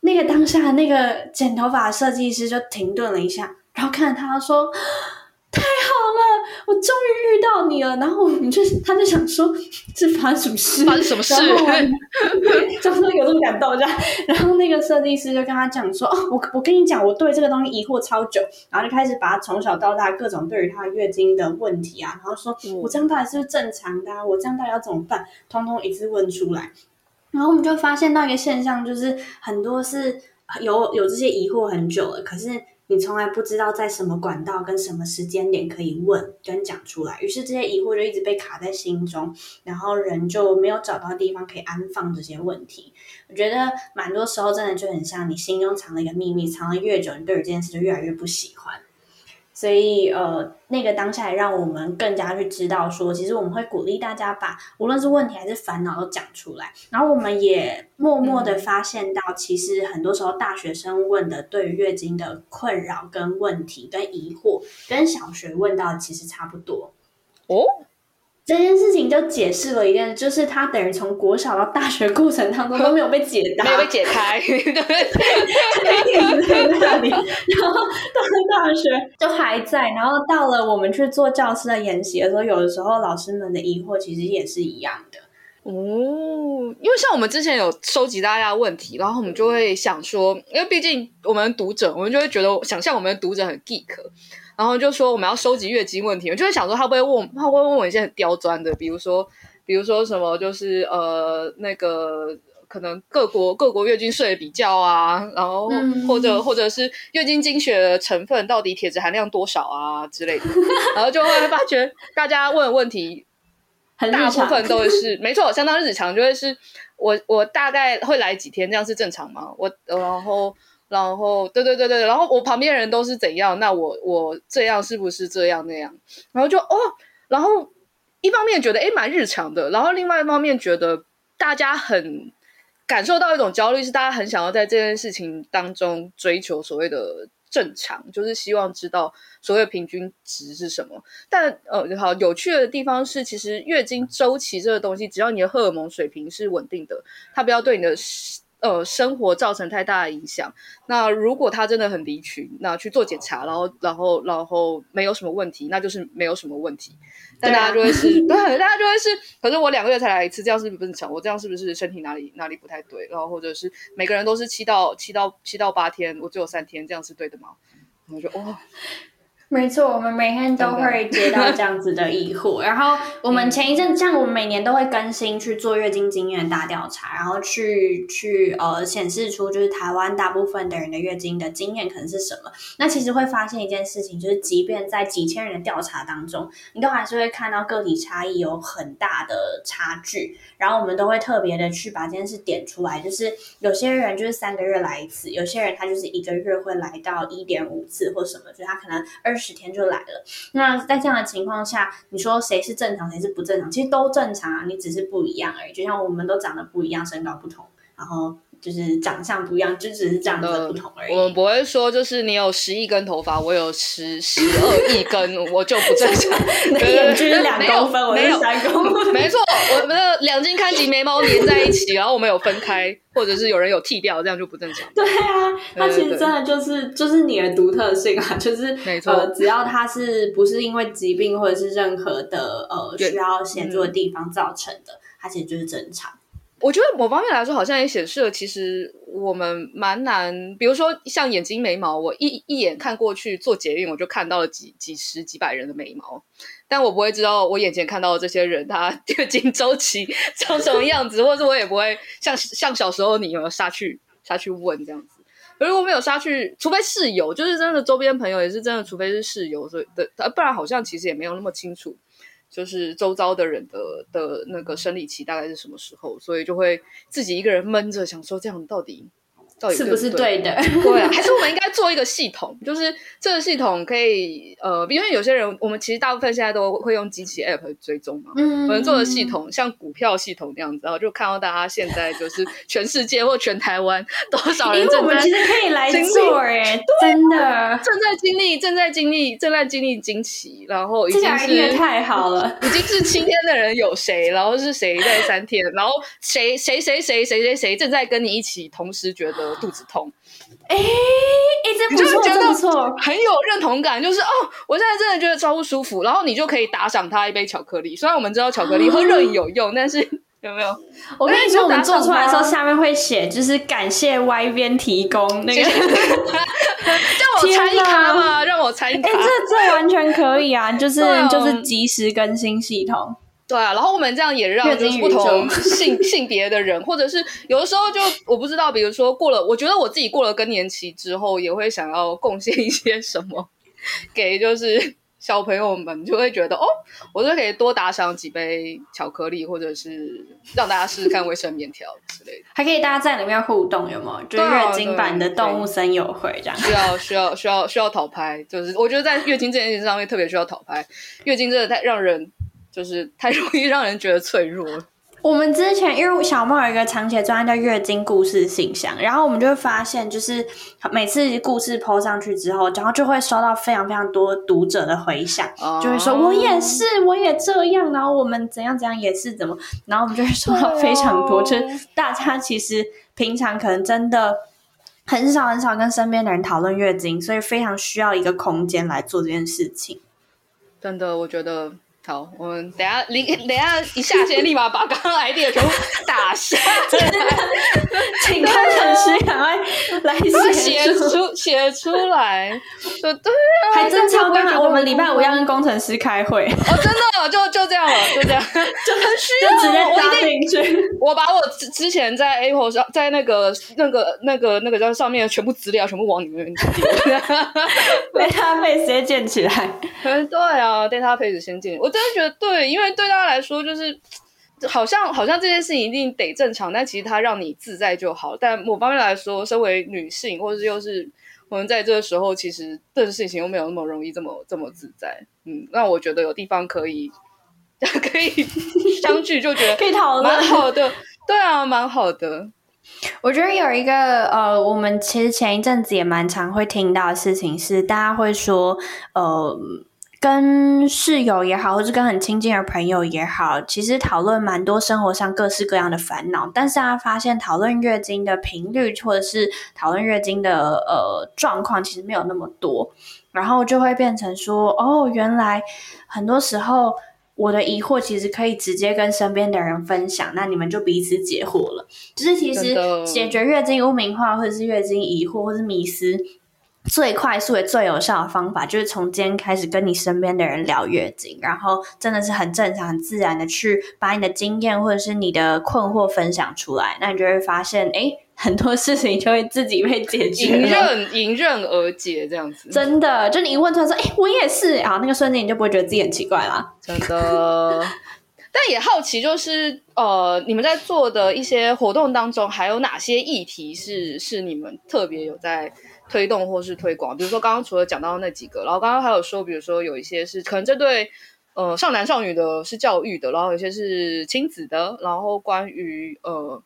那个当下那个剪头发的设计师就停顿了一下，然后看着他说。太好了，我终于遇到你了。然后你就他就想说，这发生什么事？发生什么事？就说 有这么感动这样。然后那个设计师就跟他讲说：“哦，我我跟你讲，我对这个东西疑惑超久。”然后就开始把他从小到大各种对于他月经的问题啊，然后说：“我这样到底是不是正常的啊？我这样到底要怎么办？”通通一次问出来。然后我们就发现到一个现象，就是很多是有有这些疑惑很久了，可是。你从来不知道在什么管道跟什么时间点可以问跟讲出来，于是这些疑惑就一直被卡在心中，然后人就没有找到地方可以安放这些问题。我觉得蛮多时候真的就很像你心中藏了一个秘密，藏了越久，你对这件事就越来越不喜欢。所以，呃，那个当下也让我们更加去知道说，其实我们会鼓励大家把无论是问题还是烦恼都讲出来。然后，我们也默默的发现到，其实很多时候大学生问的对于月经的困扰跟问题跟疑惑，跟小学问到的其实差不多。哦。这件事情就解释了一件，就是他等于从国小到大学过程当中都没有被解答，没有被解开，对，一直在那里，然后到了大学就还在，然后到了我们去做教师的研习的时候，有的时候老师们的疑惑其实也是一样的。哦，因为像我们之前有收集大家的问题，然后我们就会想说，因为毕竟我们读者，我们就会觉得想象我们的读者很 geek。然后就说我们要收集月经问题，我就会想说他会不会问，他会问我一些很刁钻的，比如说，比如说什么，就是呃那个可能各国各国月经税的比较啊，然后或者、嗯、或者是月经经血的成分到底铁质含量多少啊之类的，然后就会发觉大家问的问题，大部分都是没错，相当日常，就会是我我大概会来几天，这样是正常吗？我然后。然后，对对对对，然后我旁边人都是怎样？那我我这样是不是这样那样？然后就哦，然后一方面觉得诶蛮日常的，然后另外一方面觉得大家很感受到一种焦虑，是大家很想要在这件事情当中追求所谓的正常，就是希望知道所谓平均值是什么。但呃，好有趣的地方是，其实月经周期这个东西，只要你的荷尔蒙水平是稳定的，它不要对你的。呃，生活造成太大的影响。那如果他真的很离群，那去做检查，然后，然后，然后没有什么问题，那就是没有什么问题。但大家就会是，对，大家就会是。可是我两个月才来一次，这样是不是不正常？我这样是不是身体哪里哪里不太对？然后或者是每个人都是七到七到七到八天，我只有三天，这样是对的吗？我就哦。没错，我们每天都会接到这样子的疑惑，然后我们前一阵，像我们每年都会更新去做月经经验大调查，然后去去呃显示出就是台湾大部分的人的月经的经验可能是什么。那其实会发现一件事情，就是即便在几千人的调查当中，你都还是会看到个体差异有很大的差距。然后我们都会特别的去把这件事点出来，就是有些人就是三个月来一次，有些人他就是一个月会来到一点五次或什么，就是他可能二。十天就来了。那在这样的情况下，你说谁是正常，谁是不正常？其实都正常啊，你只是不一样而已。就像我们都长得不一样，身高不同，然后。就是长相不一样，就只是长得不同而已。我们不会说，就是你有十亿根头发，我有十十二亿根，我就不正常。你的眼距两公分，我是三公分。没错，我们的两斤看齐眉毛连在一起，然后我们有分开，或者是有人有剃掉，这样就不正常。对啊，它其实真的就是就是你的独特性啊，就是没错、呃，只要它是不是因为疾病或者是任何的呃需要协助的地方造成的，它其实就是正常。我觉得某方面来说，好像也显示了，其实我们蛮难。比如说，像眼睛、眉毛，我一一眼看过去做捷运，我就看到了几几十几百人的眉毛，但我不会知道我眼前看到的这些人，他月经周期长什么样子，或者我也不会像像小时候你有没有杀去杀去问这样子。如果没有杀去，除非室友，就是真的周边朋友也是真的，除非是室友，所以的，不然好像其实也没有那么清楚。就是周遭的人的的那个生理期大概是什么时候，所以就会自己一个人闷着，想说这样到底。到底？是不是对的？对啊，还是我们应该做一个系统，就是这个系统可以呃，因为有些人我们其实大部分现在都会用机器 App 追踪嘛，嗯，我们做的系统像股票系统那样子，然后就看到大家现在就是全世界或全台湾多少人正在，我们其实可以来做哎，真的正在经历正在经历正在经历惊奇，然后已经是太好了，已经是七天的人有谁，然后是谁在三天，然后谁谁谁谁谁谁谁正在跟你一起同时觉得。肚子痛，哎、欸，一直不错，真不错，很有认同感。就是哦，我现在真的觉得超不舒服，然后你就可以打赏他一杯巧克力。虽然我们知道巧克力喝热饮有用，但是 有没有？我跟你说，我们做出来的时候下面会写，就是感谢 Y 边提供那个，让我猜一咖嘛，让我猜一咖。哎、欸，这这完全可以啊，就是、哦、就是及时更新系统。对啊，然后我们这样也让就是不同 性性别的人，或者是有的时候就我不知道，比如说过了，我觉得我自己过了更年期之后，也会想要贡献一些什么给就是小朋友们，就会觉得哦，我就可以多打赏几杯巧克力，或者是让大家试试看卫生棉条之类的，还可以大家在里面互动，有没有？就是月经版的动物森友会这样，需要需要需要需要讨拍，就是我觉得在月经这件事情上面特别需要讨拍，月经真的太让人。就是太容易让人觉得脆弱。我们之前因为小梦有一个长期的专案叫月经故事信箱，然后我们就会发现，就是每次故事 po 上去之后，然后就会收到非常非常多读者的回响，哦、就会说我也是，我也这样，然后我们怎样怎样也是怎么，然后我们就会收到非常多，哦、就是大家其实平常可能真的很少很少跟身边的人讨论月经，所以非常需要一个空间来做这件事情。真的，我觉得。好，我们等下立，等下一下先，立马把刚刚 idea 全部打下来，请工程师赶快来写出写出来。对对啊，还真超刚好，我们礼拜五要跟工程师开会。哦，真的，就就这样了，就这样，就很需要，直接搭进去。我把我之之前在 Apple 上，在那个那个那个那个叫上面的全部资料，全部往里面丢。Database 直接建起来。对啊，Database 先建。我真的觉得对，因为对大家来说，就是好像好像这件事情一定得正常，但其实它让你自在就好。但某方面来说，身为女性，或者是又是我们在这个时候，其实这个事情又没有那么容易这么这么自在。嗯，那我觉得有地方可以 可以相聚，就觉得可以讨论，蛮好的。对啊，蛮好的。我觉得有一个呃，我们其实前一阵子也蛮常会听到的事情是，大家会说呃。跟室友也好，或是跟很亲近的朋友也好，其实讨论蛮多生活上各式各样的烦恼。但是他发现讨论月经的频率，或者是讨论月经的呃状况，其实没有那么多。然后就会变成说，哦，原来很多时候我的疑惑其实可以直接跟身边的人分享，那你们就彼此解惑了。就是其实解决月经污名化，或者是月经疑惑，或是迷思。最快速也最有效的方法，就是从今天开始跟你身边的人聊月经，然后真的是很正常、很自然的去把你的经验或者是你的困惑分享出来，那你就会发现，哎，很多事情就会自己被解决，迎刃迎刃而解，这样子。真的，就你一问出来说，哎，我也是啊，那个瞬间你就不会觉得自己很奇怪啦。真的，但也好奇，就是呃，你们在做的一些活动当中，还有哪些议题是是你们特别有在？推动或是推广？比如说刚刚除了讲到那几个，然后刚刚还有说，比如说有一些是可能针对呃少男少女的是教育的，然后有些是亲子的，然后关于呃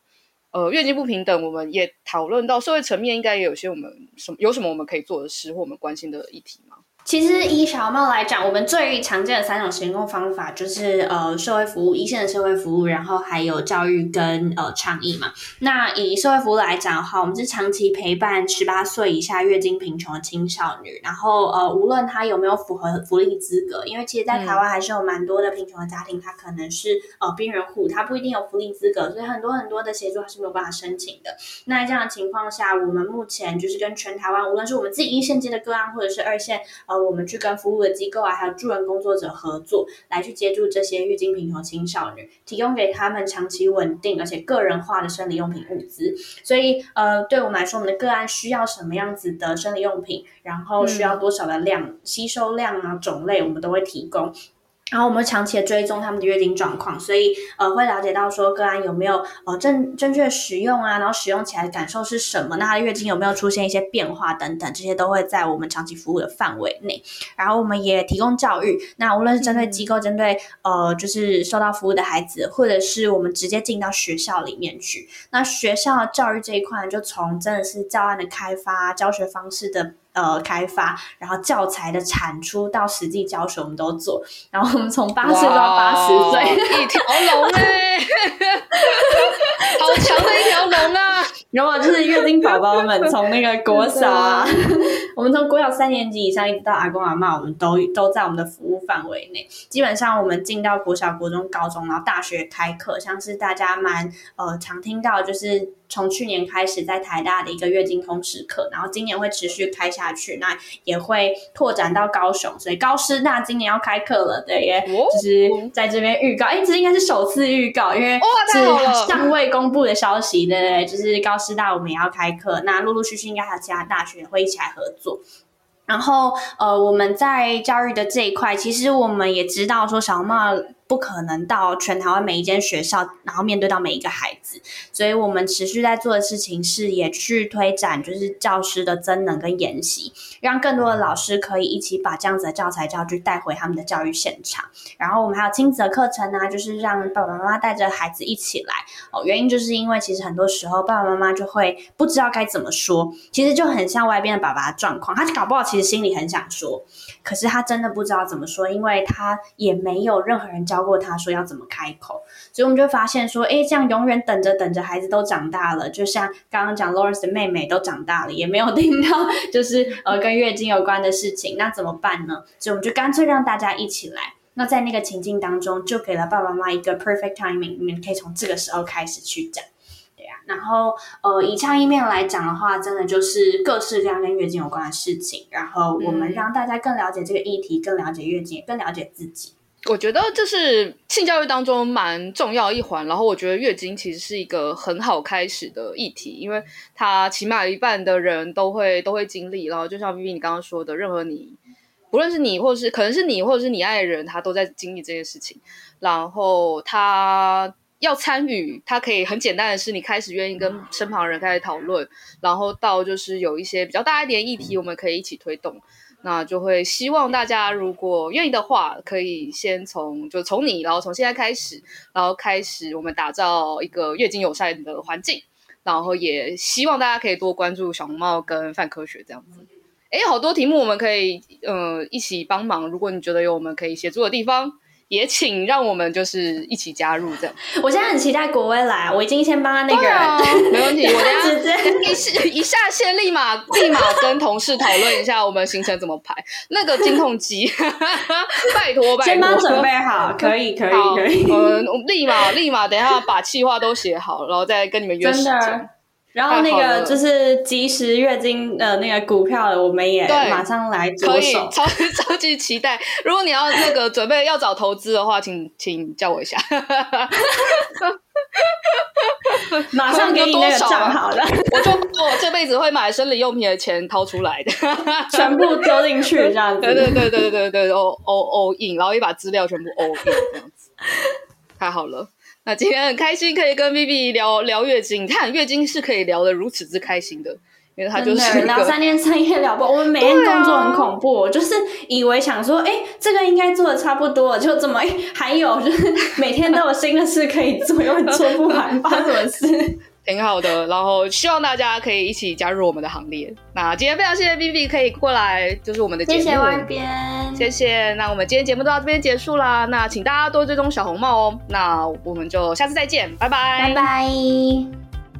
呃月经不平等，我们也讨论到社会层面，应该也有些我们什么有什么我们可以做的事或我们关心的议题吗？其实以小猫来讲，我们最常见的三种行动方法就是呃社会服务，一线的社会服务，然后还有教育跟呃倡议嘛。那以社会服务来讲的话，我们是长期陪伴十八岁以下月经贫穷的青少女，然后呃无论他有没有符合福利资格，因为其实，在台湾还是有蛮多的贫穷的家庭，他可能是呃边缘户，他不一定有福利资格，所以很多很多的协助他是没有办法申请的。那在这样的情况下，我们目前就是跟全台湾，无论是我们自己一线接的个案，或者是二线呃。呃，我们去跟服务的机构啊，还有助人工作者合作，来去接住这些月经贫穷青少女，提供给他们长期稳定而且个人化的生理用品物资。所以，呃，对我们来说，我们的个案需要什么样子的生理用品，然后需要多少的量、嗯、吸收量啊、种类，我们都会提供。然后我们长期的追踪他们的月经状况，所以呃会了解到说个案有没有呃正正确使用啊，然后使用起来的感受是什么？那他的月经有没有出现一些变化等等，这些都会在我们长期服务的范围内。然后我们也提供教育，那无论是针对机构，针对呃就是受到服务的孩子，或者是我们直接进到学校里面去。那学校教育这一块，就从真的是教案的开发、教学方式的。呃，开发，然后教材的产出到实际教学，我们都做。然后我们从八岁到八十岁，一条龙 哎，好强的一条龙啊！然后就是月经宝宝们，从那个国 小啊，我们从国小三年级以上一直到阿公阿嬷，我们都都在我们的服务范围内。基本上，我们进到国小、国中、高中，然后大学开课，像是大家蛮呃常听到，就是。从去年开始，在台大的一个月经通识课，然后今年会持续开下去，那也会拓展到高雄，所以高师大今年要开课了，对，也就是在这边预告，哎，这应该是首次预告，因为是尚未公布的消息，对对，就是高师大我们也要开课，那陆陆续续应该还有其他大学也会一起来合作。然后，呃，我们在教育的这一块，其实我们也知道说，小猫不可能到全台湾每一间学校，然后面对到每一个孩子，所以我们持续在做的事情是，也去推展就是教师的增能跟研习，让更多的老师可以一起把这样子的教材教具带回他们的教育现场。然后我们还有亲子的课程呢、就是让爸爸妈妈带着孩子一起来。哦，原因就是因为其实很多时候爸爸妈妈就会不知道该怎么说，其实就很像外边的爸爸的状况，他搞不好。其实心里很想说，可是他真的不知道怎么说，因为他也没有任何人教过他说要怎么开口，所以我们就发现说，哎，这样永远等着等着，孩子都长大了，就像刚刚讲 Lawrence 的妹妹都长大了，也没有听到就是呃跟月经有关的事情，那怎么办呢？所以我们就干脆让大家一起来，那在那个情境当中，就给了爸爸妈妈一个 perfect timing，你们可以从这个时候开始去讲。然后，呃，以倡议面来讲的话，真的就是各式各样跟月经有关的事情。然后，我们让大家更了解这个议题，更了解月经，更了解自己。我觉得这是性教育当中蛮重要一环。然后，我觉得月经其实是一个很好开始的议题，因为它起码一半的人都会都会经历。然后，就像 Vivi 你刚刚说的，任何你，不论是你，或是可能是你，或者是你爱的人，他都在经历这件事情。然后，他。要参与，他可以很简单的是，你开始愿意跟身旁人开始讨论，然后到就是有一些比较大一点议题，我们可以一起推动。那就会希望大家如果愿意的话，可以先从就从你，然后从现在开始，然后开始我们打造一个月经友善的环境，然后也希望大家可以多关注小红帽跟泛科学这样子。诶，好多题目我们可以呃一起帮忙，如果你觉得有我们可以协助的地方。也请让我们就是一起加入这样。我现在很期待国威来，我已经先帮他那个，啊、没问题。我等下一一下线立马立马跟同事讨论一下我们行程怎么排。那个经痛机，拜托拜托，先帮准备好，可以可以可以。嗯，立马立马等一下把计划都写好，然后再跟你们约时间。然后那个就是即时月经的那个股票，我们也马上来着手，可以超 超级期待。如果你要那个准备要找投资的话，请请叫我一下，马上给你那个账号的，我就 我这辈子会买生理用品的钱掏出来的，全部丢进去这样子。对对对对对对，all all all in，然后也把资料全部 all in 这样子，太好了。那今天很开心可以跟 Vivi 聊聊月经，你看月经是可以聊得如此之开心的，因为他就是聊三天三夜聊不，我们每天工作很恐怖，啊、就是以为想说，哎、欸，这个应该做的差不多了，就怎么，哎、欸，还有就是每天都有新的事可以做，又做不完，发生什么事？挺好的，然后希望大家可以一起加入我们的行列。那今天非常谢谢 Vivi 可以过来，就是我们的节目，谢谢外边，谢谢。那我们今天节目就到这边结束啦，那请大家多追踪小红帽哦。那我们就下次再见，拜拜，拜拜。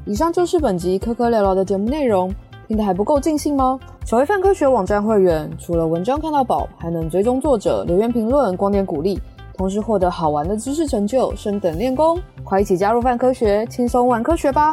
以上就是本集科科聊聊的节目内容。听得还不够尽兴吗？成为泛科学网站会员，除了文章看到宝，还能追踪作者、留言评论、光点鼓励，同时获得好玩的知识成就，升等练功。快一起加入泛科学，轻松玩科学吧！